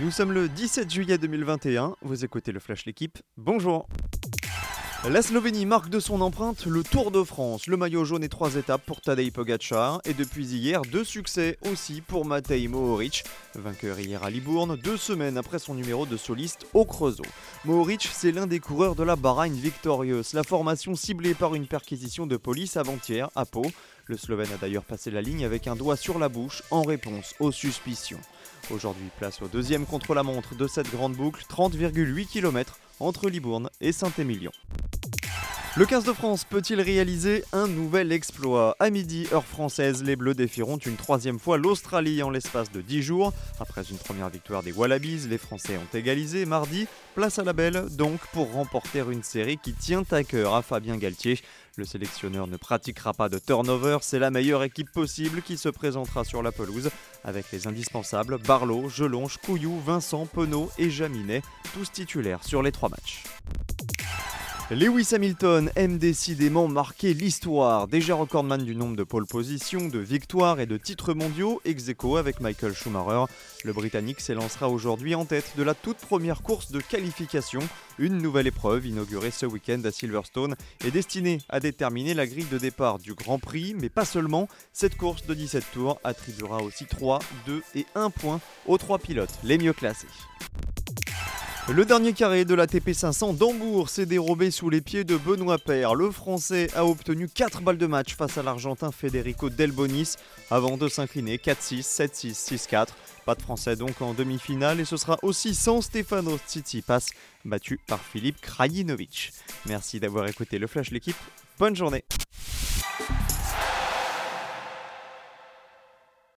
Nous sommes le 17 juillet 2021, vous écoutez le Flash L'équipe, bonjour la Slovénie marque de son empreinte le Tour de France. Le maillot jaune et trois étapes pour Tadej Pogacar. Et depuis hier, deux succès aussi pour Matej Mohoric. Vainqueur hier à Libourne, deux semaines après son numéro de soliste au Creusot. Mohoric, c'est l'un des coureurs de la Bahreïn Victorious, la formation ciblée par une perquisition de police avant-hier à Pau. Le Slovène a d'ailleurs passé la ligne avec un doigt sur la bouche en réponse aux suspicions. Aujourd'hui, place au deuxième contre-la-montre de cette grande boucle, 30,8 km entre Libourne et Saint-Émilion. Le 15 de France peut-il réaliser un nouvel exploit? À midi, heure française, les Bleus défieront une troisième fois l'Australie en l'espace de 10 jours. Après une première victoire des Wallabies, les Français ont égalisé mardi. Place à la belle donc pour remporter une série qui tient à cœur à Fabien Galtier. Le sélectionneur ne pratiquera pas de turnover, c'est la meilleure équipe possible qui se présentera sur la pelouse avec les indispensables Barlow, Gelonge, Couillou, Vincent, Penaud et Jaminet, tous titulaires sur les trois matchs. Lewis Hamilton aime décidément marquer l'histoire. Déjà recordman du nombre de pole positions, de victoires et de titres mondiaux, ex avec Michael Schumacher, le Britannique s'élancera aujourd'hui en tête de la toute première course de qualification. Une nouvelle épreuve inaugurée ce week-end à Silverstone est destinée à déterminer la grille de départ du Grand Prix, mais pas seulement. Cette course de 17 tours attribuera aussi 3, 2 et 1 point aux trois pilotes les mieux classés. Le dernier carré de la TP500 d'Hambourg s'est dérobé sous les pieds de Benoît Paire. Le Français a obtenu 4 balles de match face à l'Argentin Federico Delbonis avant de s'incliner 4-6, 7-6, 6-4. Pas de Français donc en demi-finale et ce sera aussi sans Stefano Tsitsipas battu par Philippe Krajinovic. Merci d'avoir écouté le Flash l'équipe. Bonne journée